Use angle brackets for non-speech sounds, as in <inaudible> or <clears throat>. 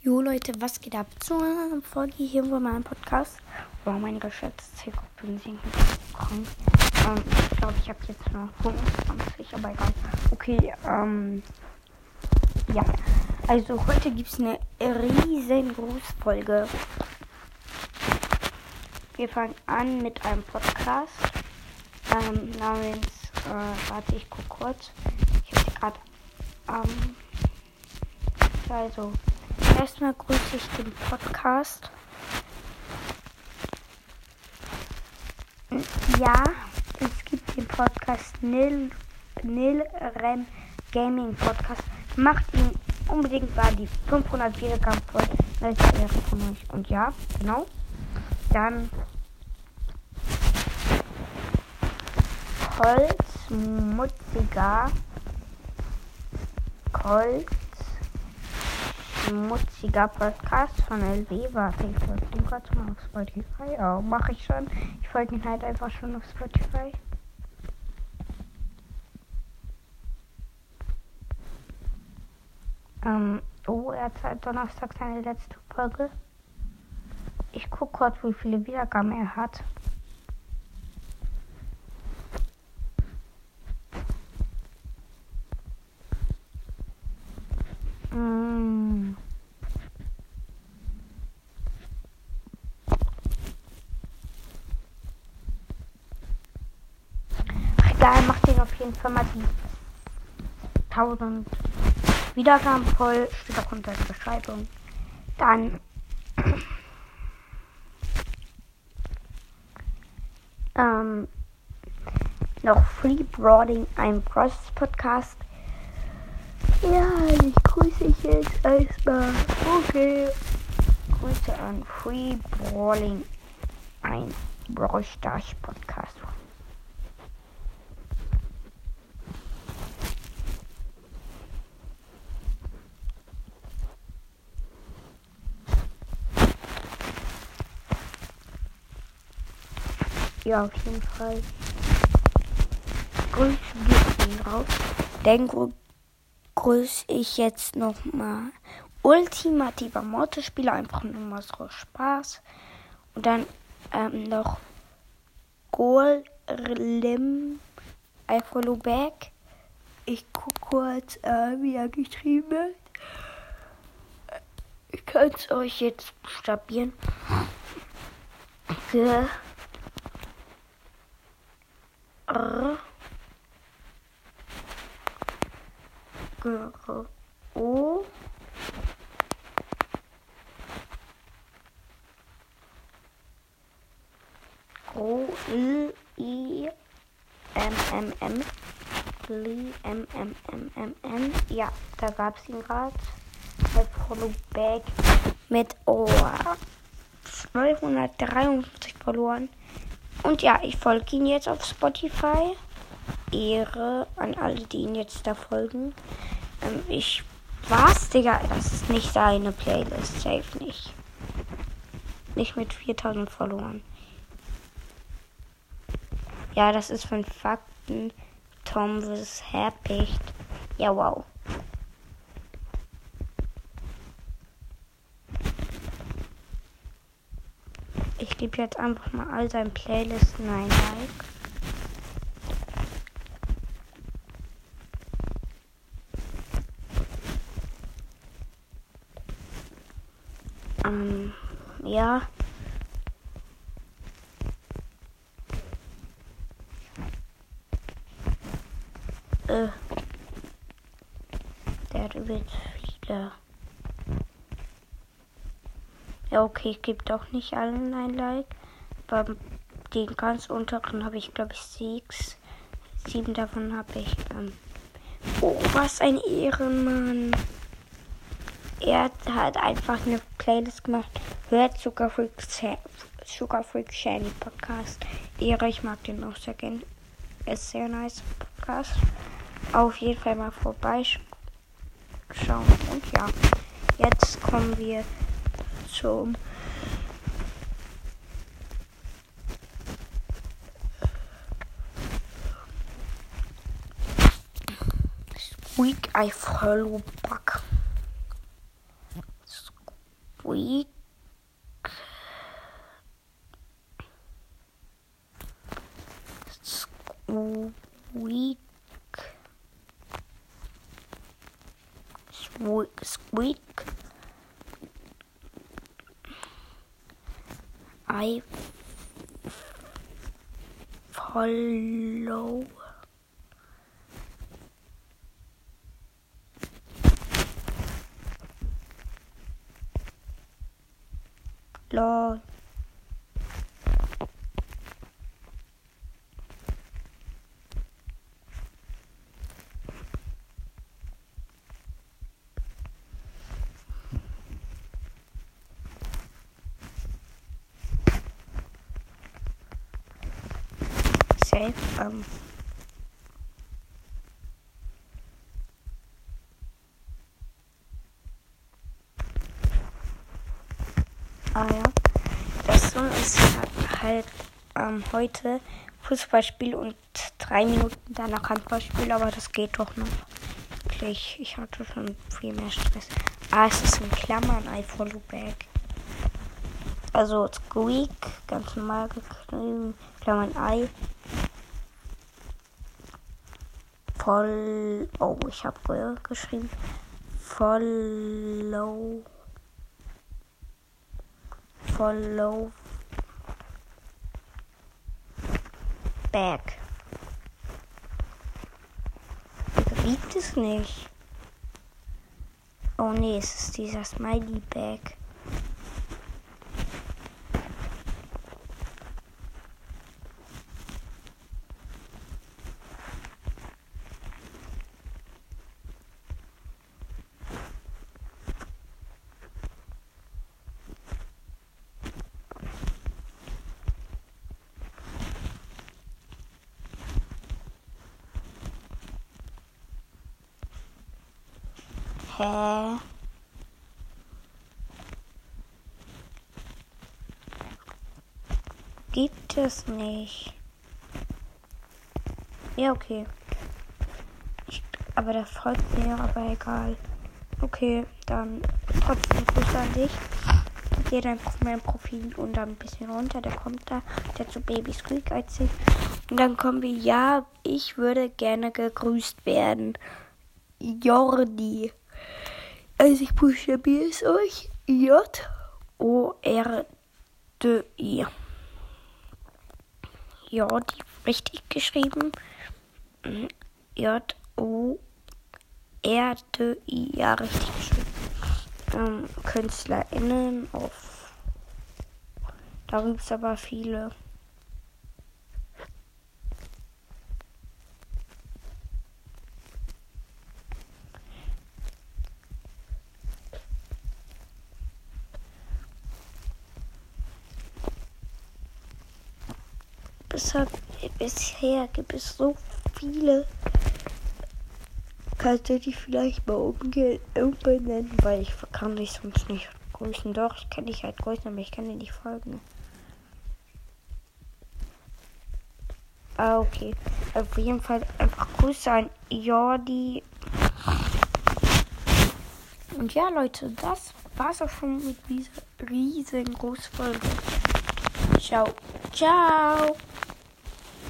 Jo Leute, was geht ab zur Folge hier bei meinem Podcast? Wow, meine geschätzte Zielgruppe sind krank. Ähm, ich glaube, ich habe jetzt nur 25, aber egal. Okay, ähm, ja. Also heute gibt es eine riesengroße Folge. Wir fangen an mit einem Podcast ähm, namens, äh, warte, ich guck kurz. Ich habe gerade, ähm, also, erstmal grüße ich den Podcast. Ja, es gibt den Podcast Nil, Nil Rem Gaming Podcast. Macht ihn unbedingt mal die 500 Wiedergaben voll. Wäre von euch. Und ja, genau. Dann Holzmutziger Holz schmutziger Podcast von LW. Warte, ich folge ihm gerade mal auf Spotify. Ja, mache ich schon. Ich folge ihn halt einfach schon auf Spotify. Ähm, oh, er hat seit Donnerstag seine letzte Folge. Ich gucke kurz, wie viele Wiedergaben er hat. Egal, macht den auf jeden Fall mal die 1000 Wiedergaben voll. Steht auch unter der Beschreibung. Dann <clears throat> ähm, noch Free Broading, ein Process Podcast. Ja, ich grüße ich jetzt erstmal. Okay. Grüße an Free Brawling, ein Brawl Stars Podcast. Ja, auf jeden Fall. Grüße geht raus. Den grüße ich jetzt nochmal ultimativer Motorspieler, einfach nur mal so Spaß. Und dann ähm, noch Golem I follow back. Ich gucke kurz, äh, wie er geschrieben wird. Ich kann es euch jetzt buchstabieren. G R G O O L I M M M L M M M M M ja da gab es ihn gerade Follow Back mit oh, 253 verloren und ja ich folge ihn jetzt auf Spotify Ehre an alle die ihn jetzt da folgen ähm, ich was Digga das ist nicht seine Playlist safe nicht nicht mit 4000 verloren ja, das ist von Fakten. Tom vs. Herpicht. Ja, wow. Gebe jetzt einfach mal all seinen Playlisten ein Like. Ähm, ja. Äh, der hat übrigens viele. Ja, okay, ich gebe doch nicht allen ein Like. Aber den ganz unteren habe ich, glaube ich, sechs. Sieben davon habe ich. Ähm oh, was ein Ehrenmann. Er hat einfach eine Playlist gemacht. Hört Sugar Freak, Sugar Shiny Podcast. Ehre, ich mag den auch sehr gerne. Ist sehr nice Podcast auf jeden Fall mal vorbeischauen. Und ja, jetzt kommen wir zum Squeak I follow back. Squeak. I follow. Safe. Um. Ah ja. Das Song ist halt ähm, heute Fußballspiel und drei Minuten danach Handballspiel, aber das geht doch noch. Wirklich, ich hatte schon viel mehr Stress. Ah, es ist in Klammern I follow back. Also Squeak, ganz normal geschrieben, Klammern I. Voll. Oh, ich habe geschrieben. Follow follow back. Gibt es nicht. Oh nee, es ist dieser Smiley Bag. Hä? Gibt es nicht. Ja, okay. Ich, aber der folgt mir, aber egal. Okay, dann trotzdem Grüße an dich. Geh dann auf mein Profil und dann ein bisschen runter. Der kommt da. Der zu Baby Squeak erzählt. Und dann kommen wir, ja, ich würde gerne gegrüßt werden. Jordi. Also ich buchstabiere es euch. J, richtig geschrieben. J-O-R-D-I. Ja, richtig geschrieben. Ähm, KünstlerInnen auf. Da gibt es aber viele. Deshalb, bisher gibt es so viele. Kannst du die vielleicht mal umbenennen? Weil ich kann dich sonst nicht grüßen. Doch, ich kann dich halt grüßen, aber ich kann dir nicht folgen. Ah, okay. Auf jeden Fall einfach Grüße an Jordi. Und ja, Leute, das war's auch schon mit dieser riesengroßen Folge. Ciao. Ciao.